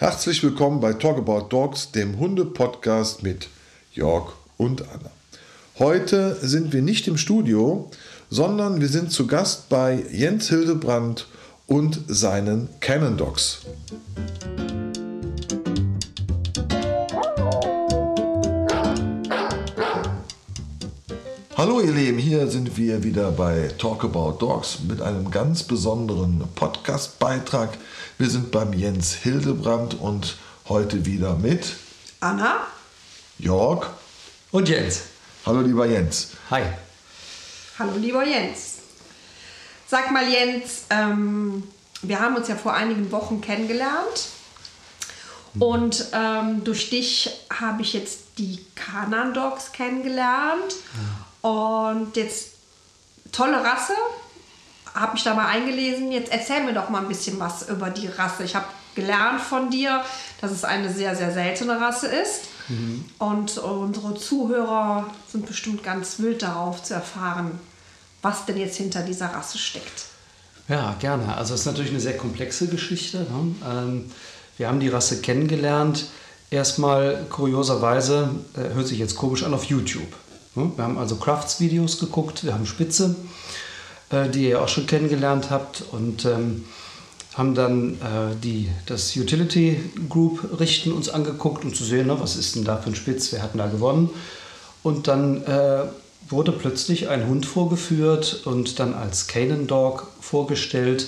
Herzlich willkommen bei Talk About Dogs, dem Hunde-Podcast mit Jörg und Anna. Heute sind wir nicht im Studio, sondern wir sind zu Gast bei Jens Hildebrand und seinen Canon Dogs. Hallo ihr Lieben, hier sind wir wieder bei Talk About Dogs mit einem ganz besonderen Podcast-Beitrag. Wir sind beim Jens Hildebrand und heute wieder mit Anna, Jörg und Jens. Hallo lieber Jens. Hi. Hallo lieber Jens. Sag mal Jens, ähm, wir haben uns ja vor einigen Wochen kennengelernt und ähm, durch dich habe ich jetzt die Kanan Dogs kennengelernt. Ja. Und jetzt tolle Rasse, habe mich da mal eingelesen. Jetzt erzähl mir doch mal ein bisschen was über die Rasse. Ich habe gelernt von dir, dass es eine sehr, sehr seltene Rasse ist. Mhm. Und unsere Zuhörer sind bestimmt ganz wild darauf zu erfahren, was denn jetzt hinter dieser Rasse steckt. Ja, gerne. Also es ist natürlich eine sehr komplexe Geschichte. Ne? Ähm, wir haben die Rasse kennengelernt. Erstmal kurioserweise, äh, hört sich jetzt komisch an, auf YouTube. Hm? Wir haben also Crafts-Videos geguckt, wir haben Spitze, äh, die ihr auch schon kennengelernt habt und ähm, haben dann äh, die, das Utility Group Richten uns angeguckt, um zu sehen, ne, was ist denn da für ein Spitz, wer hat denn da gewonnen. Und dann äh, wurde plötzlich ein Hund vorgeführt und dann als Canaan Dog vorgestellt.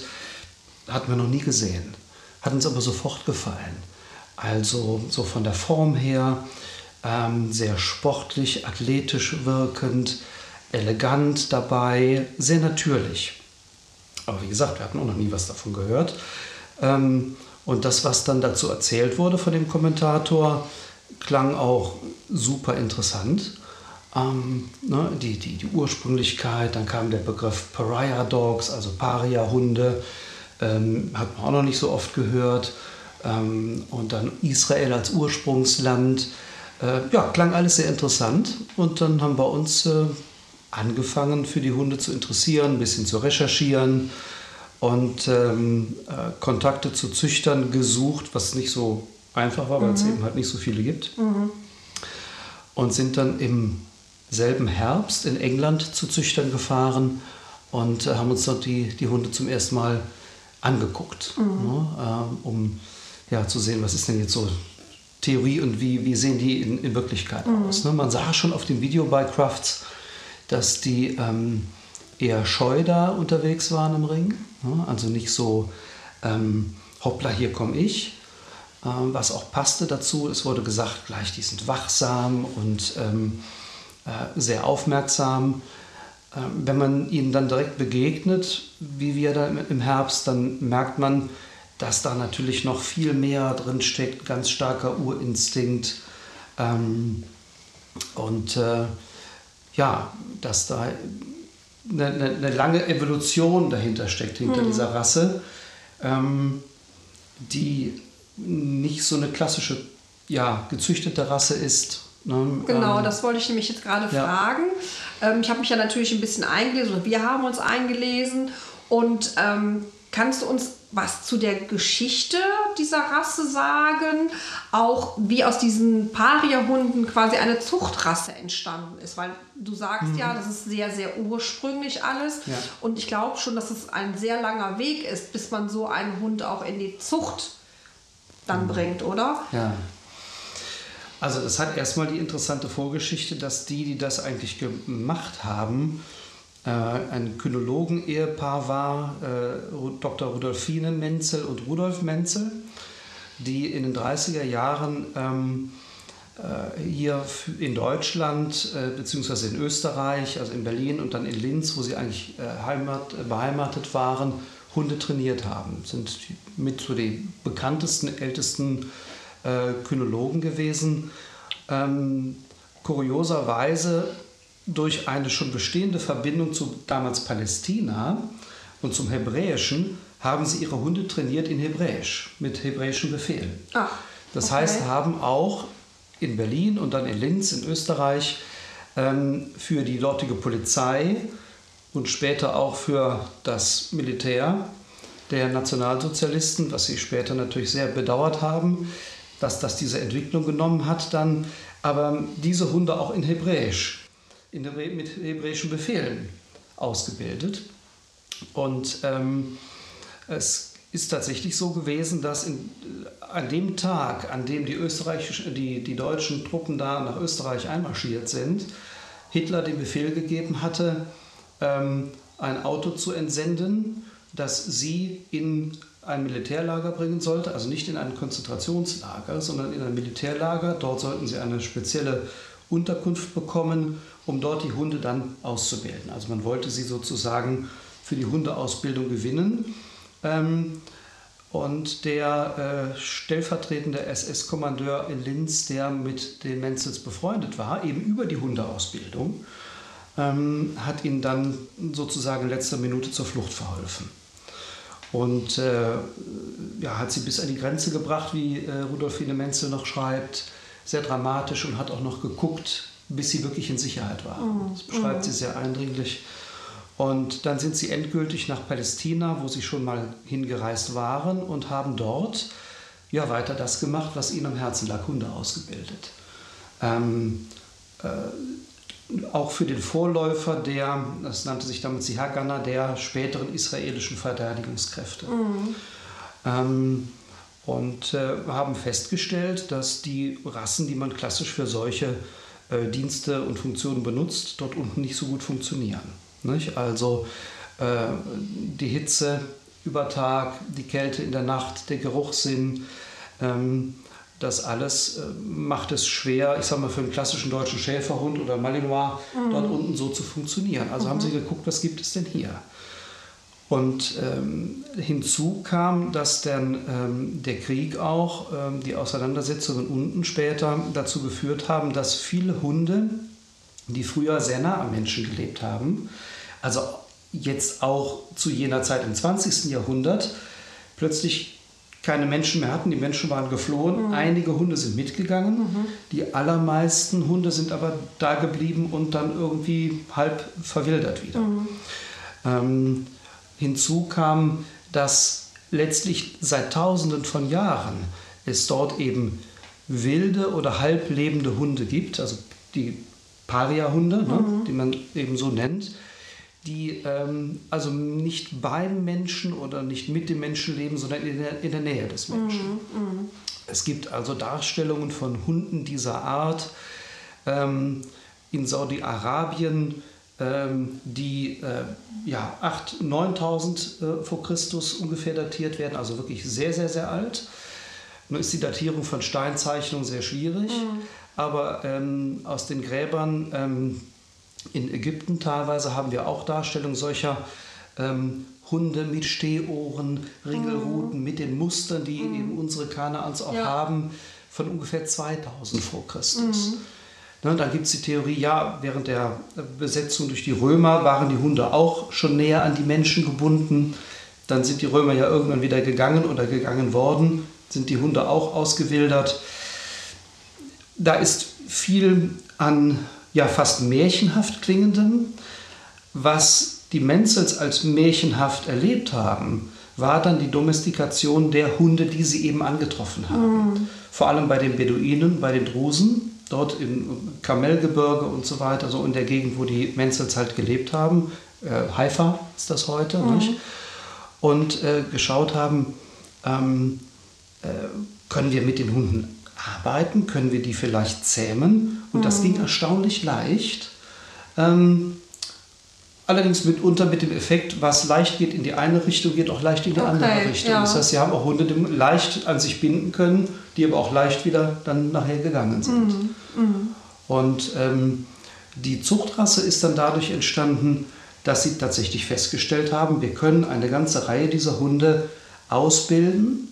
Hatten wir noch nie gesehen. Hat uns aber sofort gefallen. Also so von der Form her, ähm, sehr sportlich, athletisch wirkend, elegant dabei, sehr natürlich. Aber wie gesagt, wir hatten auch noch nie was davon gehört. Ähm, und das, was dann dazu erzählt wurde von dem Kommentator, klang auch super interessant. Ähm, ne, die, die, die Ursprünglichkeit, dann kam der Begriff Pariah Dogs, also Paria-Hunde, ähm, hat man auch noch nicht so oft gehört. Ähm, und dann Israel als Ursprungsland. Äh, ja, klang alles sehr interessant und dann haben wir uns äh, angefangen, für die Hunde zu interessieren, ein bisschen zu recherchieren und ähm, äh, Kontakte zu Züchtern gesucht, was nicht so einfach war, weil mhm. es eben halt nicht so viele gibt. Mhm. Und sind dann im selben Herbst in England zu Züchtern gefahren und äh, haben uns dort die, die Hunde zum ersten Mal angeguckt, mhm. ne, äh, um ja, zu sehen, was ist denn jetzt so Theorie und wie, wie sehen die in, in Wirklichkeit mhm. aus. Ne? Man sah schon auf dem Video bei Crafts, dass die ähm, eher scheu da unterwegs waren im Ring. Ne? Also nicht so, ähm, hoppla, hier komme ich. Ähm, was auch passte dazu, es wurde gesagt, gleich, die sind wachsam und ähm, äh, sehr aufmerksam. Ähm, wenn man ihnen dann direkt begegnet, wie wir da im Herbst, dann merkt man, dass da natürlich noch viel mehr drin steckt, ganz starker Urinstinkt. Ähm, und äh, ja, dass da eine, eine, eine, lange Evolution dahinter steckt, hinter mhm. dieser Rasse, ähm, die nicht so eine klassische, ja, gezüchtete Rasse ist. Ne? Genau, ähm, das wollte ich nämlich jetzt gerade ja. fragen. Ähm, ich habe mich ja natürlich ein bisschen eingelesen, oder wir haben uns eingelesen und ähm, kannst du uns was zu der Geschichte dieser Rasse sagen, auch wie aus diesen Paria-Hunden quasi eine Zuchtrasse entstanden ist, weil du sagst mhm. ja, das ist sehr, sehr ursprünglich alles ja. und ich glaube schon, dass es ein sehr langer Weg ist, bis man so einen Hund auch in die Zucht dann mhm. bringt, oder? Ja. Also das hat erstmal die interessante Vorgeschichte, dass die, die das eigentlich gemacht haben, ein Kynologen-Ehepaar war, äh, Dr. Rudolfine Menzel und Rudolf Menzel, die in den 30er Jahren ähm, äh, hier in Deutschland äh, beziehungsweise in Österreich, also in Berlin und dann in Linz, wo sie eigentlich äh, Heimat, äh, beheimatet waren, Hunde trainiert haben. Sind mit so die bekanntesten, ältesten äh, Kynologen gewesen. Ähm, kurioserweise durch eine schon bestehende Verbindung zu damals Palästina und zum Hebräischen haben sie ihre Hunde trainiert in Hebräisch, mit hebräischen Befehlen. Ach, das okay. heißt, haben auch in Berlin und dann in Linz in Österreich ähm, für die dortige Polizei und später auch für das Militär der Nationalsozialisten, was sie später natürlich sehr bedauert haben, dass das diese Entwicklung genommen hat dann, aber diese Hunde auch in Hebräisch, in Hebrä mit hebräischen Befehlen ausgebildet. Und ähm, es ist tatsächlich so gewesen, dass in, an dem Tag, an dem die, österreichischen, die, die deutschen Truppen da nach Österreich einmarschiert sind, Hitler den Befehl gegeben hatte, ähm, ein Auto zu entsenden, das sie in ein Militärlager bringen sollte, also nicht in ein Konzentrationslager, sondern in ein Militärlager. Dort sollten sie eine spezielle Unterkunft bekommen, um dort die Hunde dann auszubilden. Also man wollte sie sozusagen für die Hundeausbildung gewinnen. Ähm, und der äh, stellvertretende SS-Kommandeur in Linz, der mit den Menzels befreundet war, eben über die Hundeausbildung, ähm, hat ihn dann sozusagen in letzter Minute zur Flucht verholfen. Und äh, ja, hat sie bis an die Grenze gebracht, wie äh, Rudolfine Menzel noch schreibt. Sehr dramatisch und hat auch noch geguckt, bis sie wirklich in Sicherheit war. Mhm. Das beschreibt mhm. sie sehr eindringlich. Und dann sind sie endgültig nach Palästina, wo sie schon mal hingereist waren und haben dort ja weiter das gemacht, was ihnen am Herzen lag, Hunde ausgebildet. Ähm, äh, auch für den Vorläufer der, das nannte sich damals die Haganah, der späteren israelischen Verteidigungskräfte. Mhm. Ähm, und äh, haben festgestellt, dass die Rassen, die man klassisch für solche äh, Dienste und Funktionen benutzt, dort unten nicht so gut funktionieren. Nicht? Also äh, die Hitze über Tag, die Kälte in der Nacht, der Geruchssinn, ähm, das alles äh, macht es schwer, ich sag mal, für einen klassischen deutschen Schäferhund oder Malinois mhm. dort unten so zu funktionieren. Also mhm. haben sie geguckt, was gibt es denn hier? Und ähm, hinzu kam, dass dann ähm, der Krieg auch, ähm, die Auseinandersetzungen unten später dazu geführt haben, dass viele Hunde, die früher sehr nah am Menschen gelebt haben, also jetzt auch zu jener Zeit im 20. Jahrhundert, plötzlich keine Menschen mehr hatten. Die Menschen waren geflohen. Mhm. Einige Hunde sind mitgegangen. Mhm. Die allermeisten Hunde sind aber da geblieben und dann irgendwie halb verwildert wieder. Mhm. Hinzu kam, dass letztlich seit Tausenden von Jahren es dort eben wilde oder halblebende Hunde gibt, also die Paria-Hunde, ne, mhm. die man eben so nennt, die ähm, also nicht beim Menschen oder nicht mit dem Menschen leben, sondern in der, in der Nähe des Menschen. Mhm, mh. Es gibt also Darstellungen von Hunden dieser Art ähm, in Saudi-Arabien, die äh, ja, 8.000, 9.000 äh, vor Christus ungefähr datiert werden, also wirklich sehr, sehr, sehr alt. Nur ist die Datierung von Steinzeichnungen sehr schwierig, mhm. aber ähm, aus den Gräbern ähm, in Ägypten teilweise haben wir auch Darstellungen solcher ähm, Hunde mit Stehohren, Ringelruten, mhm. mit den Mustern, die mhm. eben unsere Kanaans auch ja. haben, von ungefähr 2000 vor Christus. Ne, dann gibt es die Theorie, ja, während der Besetzung durch die Römer waren die Hunde auch schon näher an die Menschen gebunden. Dann sind die Römer ja irgendwann wieder gegangen oder gegangen worden, sind die Hunde auch ausgewildert. Da ist viel an ja fast märchenhaft klingendem. Was die Menzels als märchenhaft erlebt haben, war dann die Domestikation der Hunde, die sie eben angetroffen haben. Mhm. Vor allem bei den Beduinen, bei den Drusen, dort im Kamelgebirge und so weiter, so in der Gegend, wo die Menzels halt gelebt haben. Äh, Haifa ist das heute, mhm. Und äh, geschaut haben, ähm, äh, können wir mit den Hunden arbeiten? Können wir die vielleicht zähmen? Und mhm. das ging erstaunlich leicht. Ähm, allerdings mitunter mit dem Effekt, was leicht geht in die eine Richtung, geht auch leicht in die okay, andere Richtung. Ja. Das heißt, sie haben auch Hunde, die leicht an sich binden können, die aber auch leicht wieder dann nachher gegangen sind. Mhm. Mhm. Und ähm, die Zuchtrasse ist dann dadurch entstanden, dass sie tatsächlich festgestellt haben, wir können eine ganze Reihe dieser Hunde ausbilden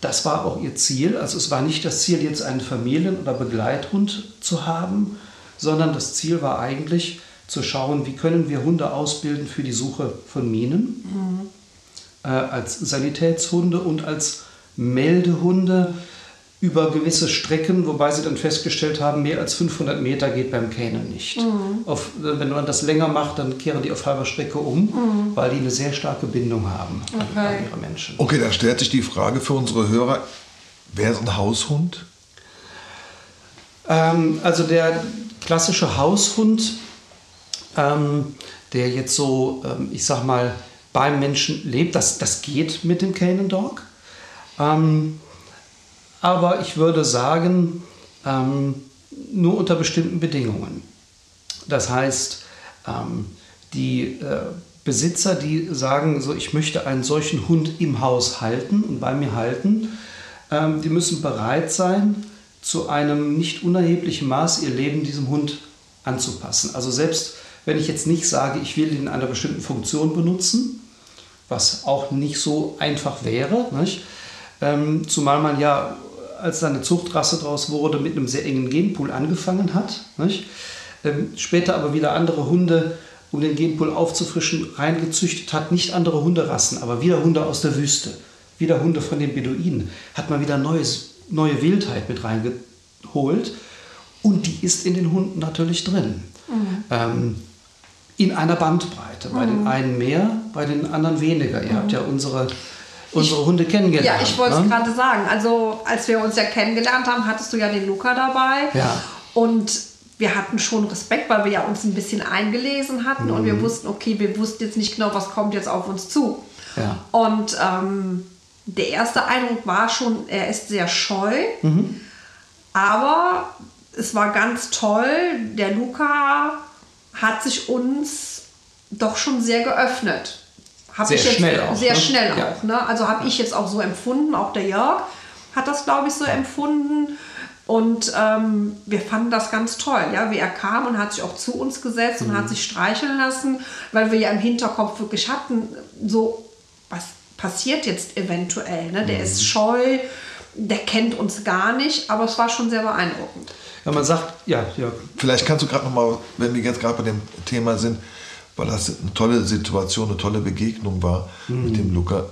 das war auch ihr Ziel. Also es war nicht das Ziel, jetzt einen Familien- oder Begleithund zu haben, sondern das Ziel war eigentlich zu schauen, wie können wir Hunde ausbilden für die Suche von Minen, mhm. äh, als Sanitätshunde und als Meldehunde, über gewisse Strecken, wobei sie dann festgestellt haben, mehr als 500 Meter geht beim Kähnen nicht. Mhm. Auf, wenn man das länger macht, dann kehren die auf halber Strecke um, mhm. weil die eine sehr starke Bindung haben okay. an ihre Menschen. Okay, dann stellt sich die Frage für unsere Hörer, wer ist ein Haushund? Ähm, also der klassische Haushund, ähm, der jetzt so, ähm, ich sag mal, beim Menschen lebt, das, das geht mit dem Canine Dog. Ähm, aber ich würde sagen, ähm, nur unter bestimmten Bedingungen. Das heißt, ähm, die äh, Besitzer, die sagen, so, ich möchte einen solchen Hund im Haus halten und bei mir halten, ähm, die müssen bereit sein, zu einem nicht unerheblichen Maß ihr Leben diesem Hund anzupassen. Also selbst wenn ich jetzt nicht sage, ich will ihn in einer bestimmten Funktion benutzen, was auch nicht so einfach wäre? Ähm, zumal man ja als seine Zuchtrasse daraus wurde, mit einem sehr engen Genpool angefangen hat. Ähm, später aber wieder andere Hunde, um den Genpool aufzufrischen, reingezüchtet hat. Nicht andere Hunderassen, aber wieder Hunde aus der Wüste, wieder Hunde von den Beduinen. Hat man wieder neues, neue Wildheit mit reingeholt. Und die ist in den Hunden natürlich drin. Mhm. Ähm, in einer Bandbreite. Bei den mhm. einen mehr, bei den anderen weniger. Ihr habt ja unsere unsere ich, Hunde kennengelernt. Ja, ich wollte es ne? gerade sagen. Also, als wir uns ja kennengelernt haben, hattest du ja den Luca dabei. Ja. Und wir hatten schon Respekt, weil wir ja uns ein bisschen eingelesen hatten mhm. und wir mhm. wussten, okay, wir wussten jetzt nicht genau, was kommt jetzt auf uns zu. Ja. Und ähm, der erste Eindruck war schon, er ist sehr scheu, mhm. aber es war ganz toll. Der Luca hat sich uns doch schon sehr geöffnet. Hab sehr schnell auch. Sehr ne? schnell ja. auch. Ne? Also habe ich jetzt auch so empfunden, auch der Jörg hat das, glaube ich, so empfunden. Und ähm, wir fanden das ganz toll, ja, wie er kam und hat sich auch zu uns gesetzt mhm. und hat sich streicheln lassen, weil wir ja im Hinterkopf wirklich hatten, so, was passiert jetzt eventuell? Ne? Der mhm. ist scheu, der kennt uns gar nicht, aber es war schon sehr beeindruckend. Ja, man sagt, ja, ja. Vielleicht kannst du gerade noch mal, wenn wir jetzt gerade bei dem Thema sind, weil das eine tolle Situation, eine tolle Begegnung war mhm. mit dem Luca,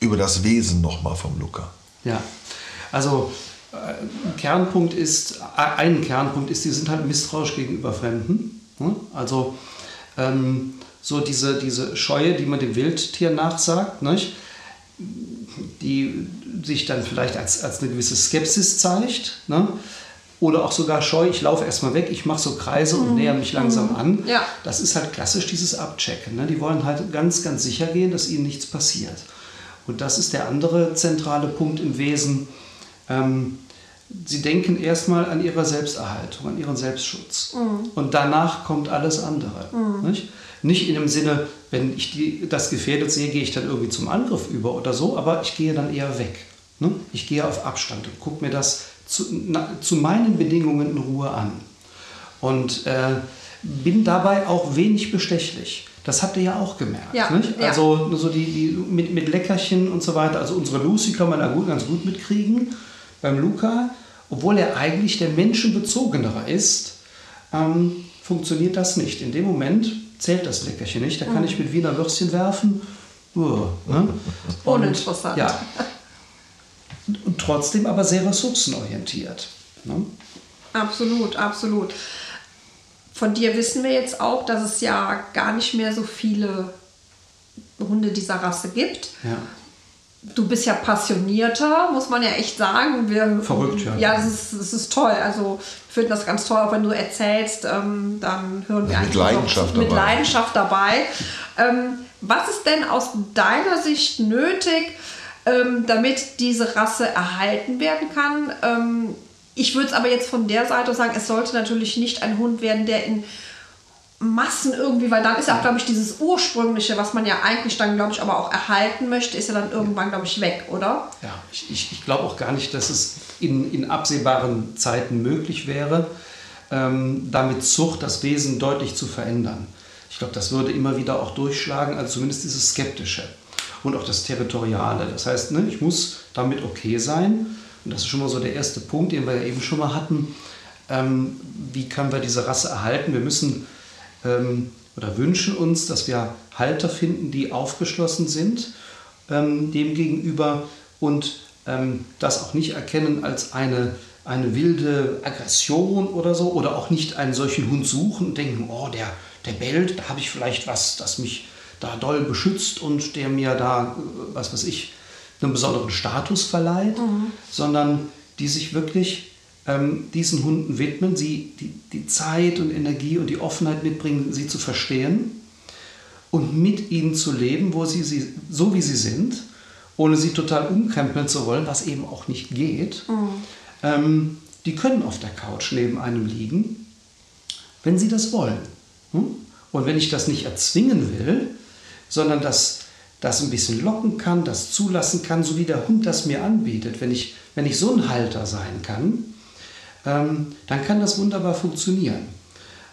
über das Wesen nochmal vom Luca. Ja, also äh, ein Kernpunkt ist, ein Kernpunkt ist, die sind halt misstrauisch gegenüber Fremden. Ne? Also ähm, so diese, diese Scheue, die man dem Wildtier nachsagt, nicht? die sich dann vielleicht als, als eine gewisse Skepsis zeigt. Ne? Oder auch sogar scheu, ich laufe erstmal weg, ich mache so Kreise und mhm. näher mich langsam an. Ja. Das ist halt klassisch dieses Abchecken. Ne? Die wollen halt ganz, ganz sicher gehen, dass ihnen nichts passiert. Und das ist der andere zentrale Punkt im Wesen. Ähm, sie denken erstmal an ihre Selbsterhaltung, an ihren Selbstschutz. Mhm. Und danach kommt alles andere. Mhm. Nicht? nicht in dem Sinne, wenn ich die, das gefährdet sehe, gehe ich dann irgendwie zum Angriff über oder so, aber ich gehe dann eher weg. Ne? Ich gehe auf Abstand und gucke mir das zu, na, zu meinen Bedingungen in Ruhe an. Und äh, bin dabei auch wenig bestechlich. Das habt ihr ja auch gemerkt. Ja, nicht? Also so die, die mit, mit Leckerchen und so weiter. Also unsere Lucy kann man da gut, ganz gut mitkriegen. Beim Luca, obwohl er eigentlich der menschenbezogenere ist, ähm, funktioniert das nicht. In dem Moment zählt das Leckerchen nicht. Da kann mhm. ich mit Wiener Würstchen werfen. Uh, ne? Uninteressant. Ja, und trotzdem aber sehr ressourcenorientiert. Ne? Absolut, absolut. Von dir wissen wir jetzt auch, dass es ja gar nicht mehr so viele Hunde dieser Rasse gibt. Ja. Du bist ja passionierter, muss man ja echt sagen. Wir, Verrückt, ja. Ja, es ist, es ist toll. Also, ich finde das ganz toll, auch wenn du erzählst, ähm, dann hören wir ja, mit Leidenschaft mit dabei. Leidenschaft dabei. Ähm, was ist denn aus deiner Sicht nötig, ähm, damit diese Rasse erhalten werden kann. Ähm, ich würde es aber jetzt von der Seite sagen, es sollte natürlich nicht ein Hund werden, der in Massen irgendwie, weil dann ist ja auch, glaube ich, dieses ursprüngliche, was man ja eigentlich dann, glaube ich, aber auch erhalten möchte, ist ja dann irgendwann, glaube ich, weg, oder? Ja, ich, ich, ich glaube auch gar nicht, dass es in, in absehbaren Zeiten möglich wäre, ähm, damit Zucht das Wesen deutlich zu verändern. Ich glaube, das würde immer wieder auch durchschlagen, also zumindest dieses Skeptische und auch das Territoriale. Das heißt, ne, ich muss damit okay sein. Und das ist schon mal so der erste Punkt, den wir ja eben schon mal hatten. Ähm, wie können wir diese Rasse erhalten? Wir müssen ähm, oder wünschen uns, dass wir Halter finden, die aufgeschlossen sind ähm, dem gegenüber und ähm, das auch nicht erkennen als eine, eine wilde Aggression oder so oder auch nicht einen solchen Hund suchen und denken, oh, der, der bellt, da habe ich vielleicht was, das mich da doll beschützt und der mir da, äh, was weiß ich, einen besonderen Status verleiht, mhm. sondern die sich wirklich ähm, diesen Hunden widmen, sie die, die Zeit und Energie und die Offenheit mitbringen, sie zu verstehen und mit ihnen zu leben, wo sie, sie so wie sie sind, ohne sie total umkrempeln zu wollen, was eben auch nicht geht. Mhm. Ähm, die können auf der Couch neben einem liegen, wenn sie das wollen. Hm? Und wenn ich das nicht erzwingen will, sondern das, das ein bisschen locken kann, das zulassen kann, so wie der Hund das mir anbietet, wenn ich, wenn ich so ein Halter sein kann, ähm, dann kann das wunderbar funktionieren.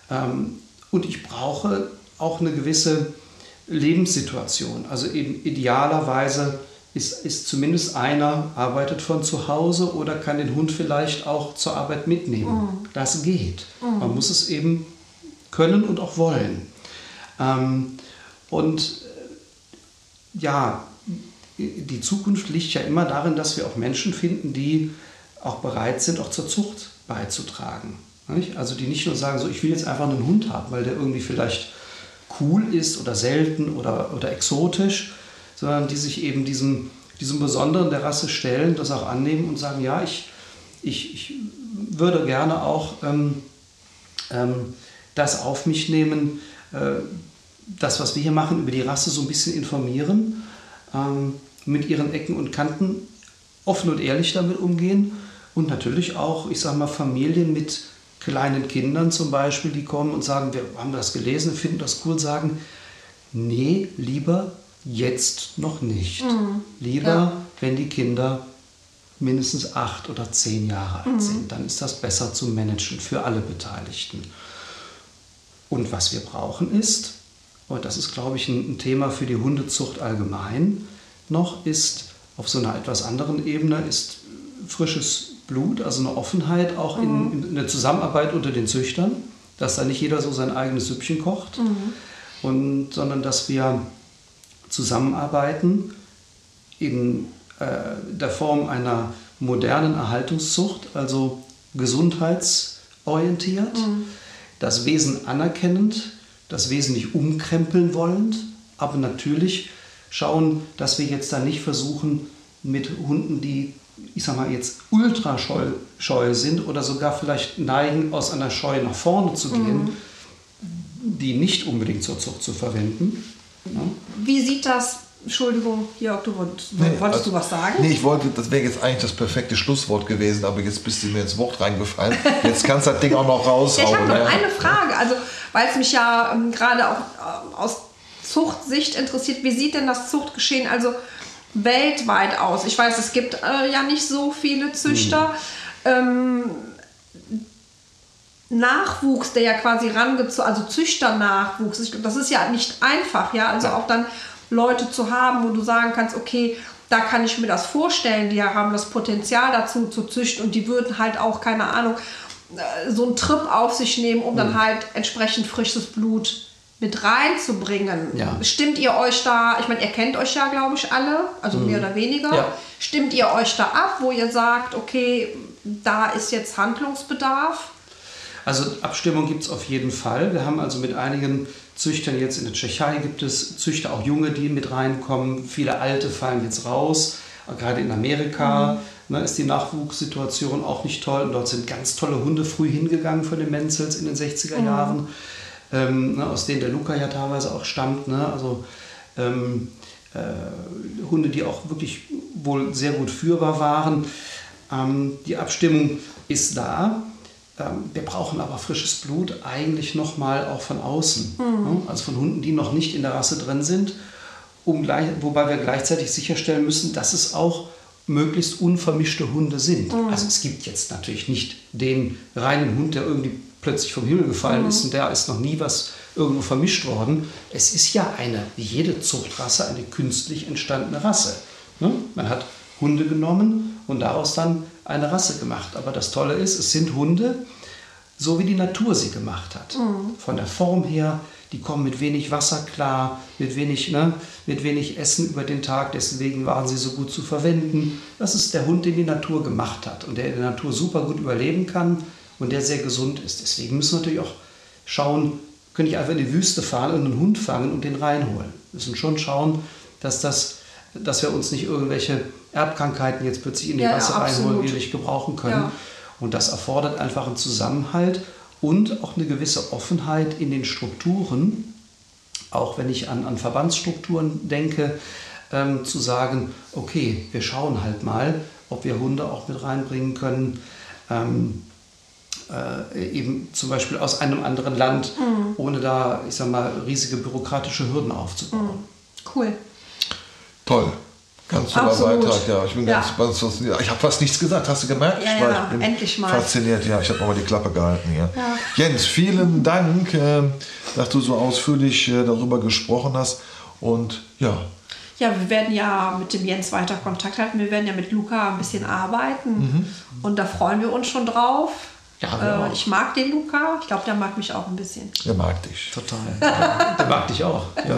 Ähm, und ich brauche auch eine gewisse Lebenssituation. Also eben idealerweise ist, ist zumindest einer, arbeitet von zu Hause oder kann den Hund vielleicht auch zur Arbeit mitnehmen. Mhm. Das geht. Mhm. Man muss es eben können und auch wollen. Ähm, und ja, die Zukunft liegt ja immer darin, dass wir auch Menschen finden, die auch bereit sind, auch zur Zucht beizutragen. Nicht? Also die nicht nur sagen, so ich will jetzt einfach einen Hund haben, weil der irgendwie vielleicht cool ist oder selten oder, oder exotisch, sondern die sich eben diesem, diesem Besonderen der Rasse stellen, das auch annehmen und sagen, ja, ich, ich, ich würde gerne auch ähm, ähm, das auf mich nehmen, äh, das, was wir hier machen, über die Rasse so ein bisschen informieren, ähm, mit ihren Ecken und Kanten offen und ehrlich damit umgehen und natürlich auch, ich sage mal, Familien mit kleinen Kindern zum Beispiel, die kommen und sagen, wir haben das gelesen, finden das cool, sagen, nee, lieber jetzt noch nicht. Mhm. Lieber, ja. wenn die Kinder mindestens acht oder zehn Jahre alt mhm. sind, dann ist das besser zu managen für alle Beteiligten. Und was wir brauchen ist, und das ist, glaube ich, ein, Thema für die Hundezucht allgemein noch, ist auf so einer etwas anderen Ebene, ist frisches Blut, also eine Offenheit auch mhm. in, in, der Zusammenarbeit unter den Züchtern, dass da nicht jeder so sein eigenes Süppchen kocht, mhm. und, sondern dass wir zusammenarbeiten in äh, der Form einer modernen Erhaltungszucht, also gesundheitsorientiert, mhm. das Wesen anerkennend, das Wesen nicht umkrempeln wollend, aber natürlich schauen, dass wir jetzt da nicht versuchen, mit Hunden, die ich sag mal, jetzt ultra scheu, scheu sind oder sogar vielleicht neigen, aus einer Scheu nach vorne zu gehen, mhm. die nicht unbedingt zur Zucht zu verwenden. Ja. Wie sieht das Entschuldigung, Jörg, du wolltest, nee, wolltest also, du was sagen? Nee, ich wollte, das wäre jetzt eigentlich das perfekte Schlusswort gewesen, aber jetzt bist du mir ins Wort reingefallen. Jetzt kannst du das Ding auch noch raushauen. ich habe noch ja. eine Frage, also weil es mich ja ähm, gerade auch äh, aus Zuchtsicht interessiert, wie sieht denn das Zuchtgeschehen also weltweit aus? Ich weiß, es gibt äh, ja nicht so viele Züchter. Hm. Ähm, Nachwuchs, der ja quasi rangezogen, also Züchternachwuchs, das ist ja nicht einfach, ja, also auch dann Leute zu haben, wo du sagen kannst, okay, da kann ich mir das vorstellen, die haben das Potenzial dazu zu züchten und die würden halt auch, keine Ahnung, äh, so einen Trip auf sich nehmen, um mhm. dann halt entsprechend frisches Blut mit reinzubringen. Ja. Stimmt ihr euch da, ich meine, ihr kennt euch ja, glaube ich, alle, also mhm. mehr oder weniger. Ja. Stimmt ihr euch da ab, wo ihr sagt, okay, da ist jetzt Handlungsbedarf? Also Abstimmung gibt es auf jeden Fall. Wir haben also mit einigen Züchtern jetzt in der Tschechei gibt es Züchter, auch junge, die mit reinkommen. Viele alte fallen jetzt raus. Gerade in Amerika mhm. ne, ist die Nachwuchssituation auch nicht toll. Und dort sind ganz tolle Hunde früh hingegangen von den Menzels in den 60er mhm. Jahren ähm, ne, aus denen der Luca ja teilweise auch stammt. Ne? Also ähm, äh, Hunde, die auch wirklich wohl sehr gut führbar waren. Ähm, die Abstimmung ist da. Ähm, wir brauchen aber frisches Blut eigentlich nochmal auch von außen. Mhm. Ne? Also von Hunden, die noch nicht in der Rasse drin sind. Um gleich, wobei wir gleichzeitig sicherstellen müssen, dass es auch möglichst unvermischte Hunde sind. Mhm. Also es gibt jetzt natürlich nicht den reinen Hund, der irgendwie plötzlich vom Himmel gefallen mhm. ist und der ist noch nie was irgendwo vermischt worden. Es ist ja eine, wie jede Zuchtrasse, eine künstlich entstandene Rasse. Ne? Man hat Hunde genommen und daraus dann eine Rasse gemacht. Aber das Tolle ist, es sind Hunde, so wie die Natur sie gemacht hat. Mhm. Von der Form her, die kommen mit wenig Wasser klar, mit wenig, ne, mit wenig Essen über den Tag, deswegen waren sie so gut zu verwenden. Das ist der Hund, den die Natur gemacht hat und der in der Natur super gut überleben kann und der sehr gesund ist. Deswegen müssen wir natürlich auch schauen, können ich einfach in die Wüste fahren und einen Hund fangen und den reinholen. Wir müssen schon schauen, dass, das, dass wir uns nicht irgendwelche Erbkrankheiten jetzt plötzlich in die Ja, ja, Rasse reinholen, die wir nicht gebrauchen können. Ja. Und das erfordert einfach einen Zusammenhalt und auch eine gewisse Offenheit in den Strukturen, auch wenn ich an, an Verbandsstrukturen denke, ähm, zu sagen, okay, wir schauen halt mal, ob wir Hunde auch mit reinbringen können. Ähm, äh, eben zum Beispiel aus einem anderen Land, ohne da, ich sag mal, riesige bürokratische Hürden aufzubauen. Cool. Toll. Ganz toller Absolut. Beitrag, ja. Ich bin Ja. ganz, ganz fasziniert. Ich habe fast nichts gesagt, hast du gemerkt? Ja, ich war, ja, ich bin endlich mal. Fasziniert, ja. Ich habe mal die Klappe gehalten hier. Ja. Jens, vielen Dank, äh, dass du so ausführlich äh, darüber gesprochen hast. Und ja, Ja, wir werden ja mit dem Jens weiter Kontakt halten. Wir werden ja mit Luca ein bisschen arbeiten. Und da freuen wir uns schon drauf. Ja, äh, ich mag den Luca. Ich glaube, der mag mich auch ein bisschen. er mag dich. Total. Der mag dich auch. Ja.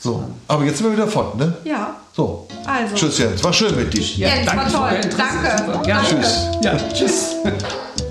So, aber jetzt sind wir wieder fort, ne? Ja. So. Also. Tschüss, Jens. War schön mit dir. Jens, war danke für toll. Danke. Gerne. Tschüss. Ja, tschüss.